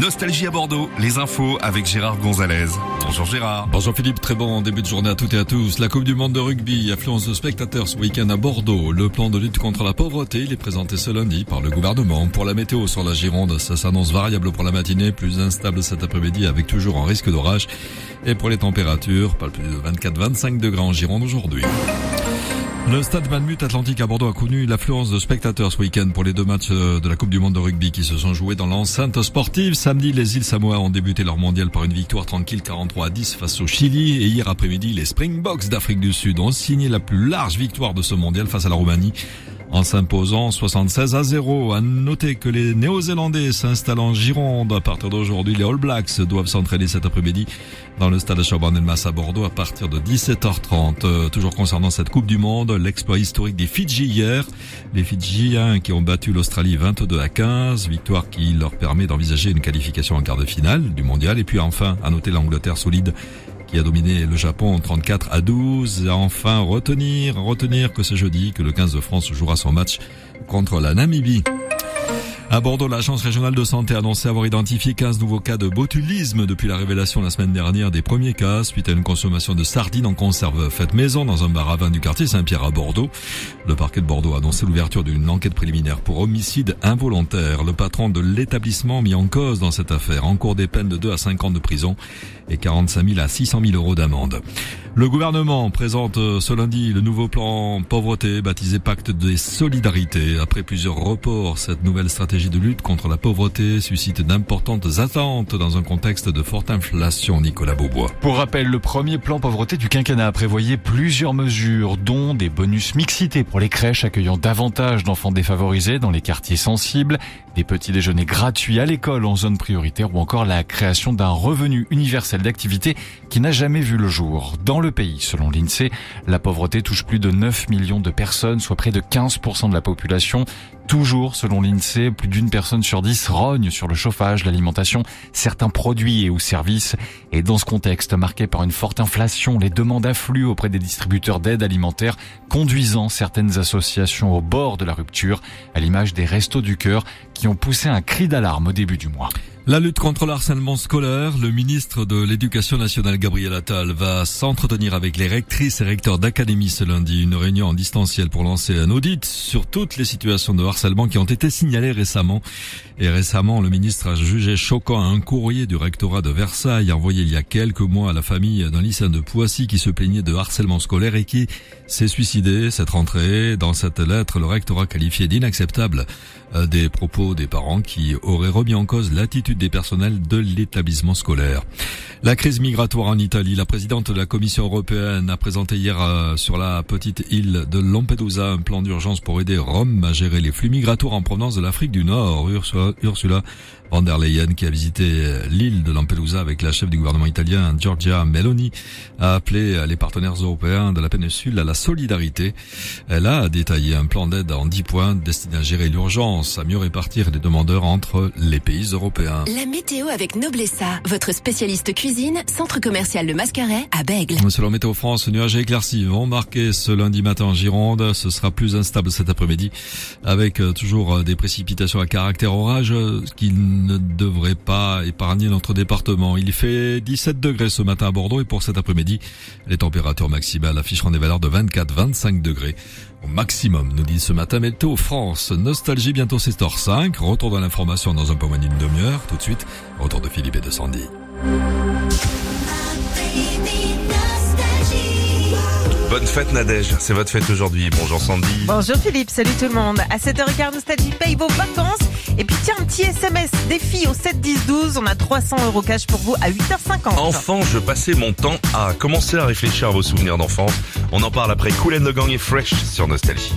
Nostalgie à Bordeaux, les infos avec Gérard Gonzalez. Bonjour Gérard. Bonjour Philippe, très bon début de journée à toutes et à tous. La Coupe du Monde de rugby, affluence de spectateurs ce week-end à Bordeaux. Le plan de lutte contre la pauvreté, il est présenté ce lundi par le gouvernement. Pour la météo sur la Gironde, ça s'annonce variable pour la matinée, plus instable cet après-midi avec toujours un risque d'orage. Et pour les températures, pas plus de 24-25 degrés en Gironde aujourd'hui. Le stade Malmut Atlantique à Bordeaux a connu l'affluence de spectateurs ce week-end pour les deux matchs euh, de la Coupe du Monde de rugby qui se sont joués dans l'enceinte sportive. Samedi, les îles Samoa ont débuté leur mondial par une victoire tranquille 43 à 10 face au Chili et hier après-midi, les Springboks d'Afrique du Sud ont signé la plus large victoire de ce mondial face à la Roumanie en s'imposant 76 à 0. À noter que les Néo-Zélandais s'installent en Gironde. À partir d'aujourd'hui, les All Blacks doivent s'entraîner cet après-midi dans le stade de Elmas à Bordeaux à partir de 17h30. Euh, toujours concernant cette Coupe du Monde, l'exploit historique des Fidji hier. Les Fidjiens qui ont battu l'Australie 22 à 15, victoire qui leur permet d'envisager une qualification en quart de finale du mondial. Et puis enfin, à noter l'Angleterre solide qui a dominé le Japon 34 à 12. Et enfin, retenir, retenir que ce jeudi que le 15 de France jouera son match contre la Namibie. À Bordeaux, l'Agence régionale de santé a annoncé avoir identifié 15 nouveaux cas de botulisme depuis la révélation la semaine dernière des premiers cas suite à une consommation de sardines en conserve faite maison dans un bar à vin du quartier Saint-Pierre à Bordeaux. Le parquet de Bordeaux a annoncé l'ouverture d'une enquête préliminaire pour homicide involontaire. Le patron de l'établissement mis en cause dans cette affaire encourt des peines de 2 à 5 ans de prison et 45 000 à 600 000 euros d'amende. Le gouvernement présente euh, ce lundi le nouveau plan pauvreté baptisé Pacte des solidarités. Après plusieurs reports, cette nouvelle stratégie de lutte contre la pauvreté suscite d'importantes attentes dans un contexte de forte inflation, Nicolas Beaubois. Pour rappel, le premier plan pauvreté du quinquennat prévoyait plusieurs mesures, dont des bonus mixité pour les crèches accueillant davantage d'enfants défavorisés dans les quartiers sensibles, des petits déjeuners gratuits à l'école en zone prioritaire ou encore la création d'un revenu universel d'activité qui n'a jamais vu le jour. Dans le pays, selon l'INSEE, la pauvreté touche plus de 9 millions de personnes, soit près de 15% de la population. Toujours, selon l'INSEE, plus d'une personne sur dix rogne sur le chauffage, l'alimentation, certains produits et ou services. Et dans ce contexte marqué par une forte inflation, les demandes affluent auprès des distributeurs d'aide alimentaire, conduisant certaines associations au bord de la rupture, à l'image des Restos du Cœur, qui ont poussé un cri d'alarme au début du mois. La lutte contre le harcèlement scolaire, le ministre de l'Éducation nationale Gabriel Attal va s'entretenir avec les rectrices et recteurs d'académie ce lundi, une réunion en distanciel pour lancer un audit sur toutes les situations de harcèlement qui ont été signalées récemment. Et récemment, le ministre a jugé choquant un courrier du rectorat de Versailles envoyé il y a quelques mois à la famille d'un lycéen de Poissy qui se plaignait de harcèlement scolaire et qui s'est suicidé cette rentrée. Dans cette lettre, le rectorat qualifié d'inacceptable euh, des propos des parents qui auraient remis en cause l'attitude des personnels de l'établissement scolaire. La crise migratoire en Italie, la présidente de la Commission européenne a présenté hier euh, sur la petite île de Lampedusa un plan d'urgence pour aider Rome à gérer les flux migratoires en provenance de l'Afrique du Nord. Ursula, Ursula van der Leyen, qui a visité euh, l'île de Lampedusa avec la chef du gouvernement italien, Giorgia Meloni, a appelé euh, les partenaires européens de la péninsule à la solidarité. Elle a détaillé un plan d'aide en 10 points destiné à gérer l'urgence, à mieux répartir les demandeurs entre les pays européens. La météo avec Noblessa, votre spécialiste cuisine, centre commercial Le Mascaret à Bègle. Selon Météo France, nuages et vont marquer ce lundi matin en Gironde. Ce sera plus instable cet après-midi avec euh, toujours des précipitations à caractère orage qui ne devrait pas épargner notre département. Il fait 17 degrés ce matin à Bordeaux et pour cet après-midi, les températures maximales afficheront des valeurs de 24-25 degrés au maximum, nous dit ce matin Météo France. Nostalgie bientôt c'est h 5. Retour dans l'information dans un peu moins d'une demi-heure. Tout de suite, retour de Philippe et de Sandy. Bonne fête Nadège, c'est votre fête aujourd'hui. Bonjour Sandy. Bonjour Philippe, salut tout le monde. À 7h15, Nostalgie paye vos vacances. Et puis tiens, un petit SMS défi au 7 10 12. On a 300 euros cash pour vous à 8h50. Enfant, je passais mon temps à commencer à réfléchir à vos souvenirs d'enfance. On en parle après Cool and the Gang et Fresh sur Nostalgie.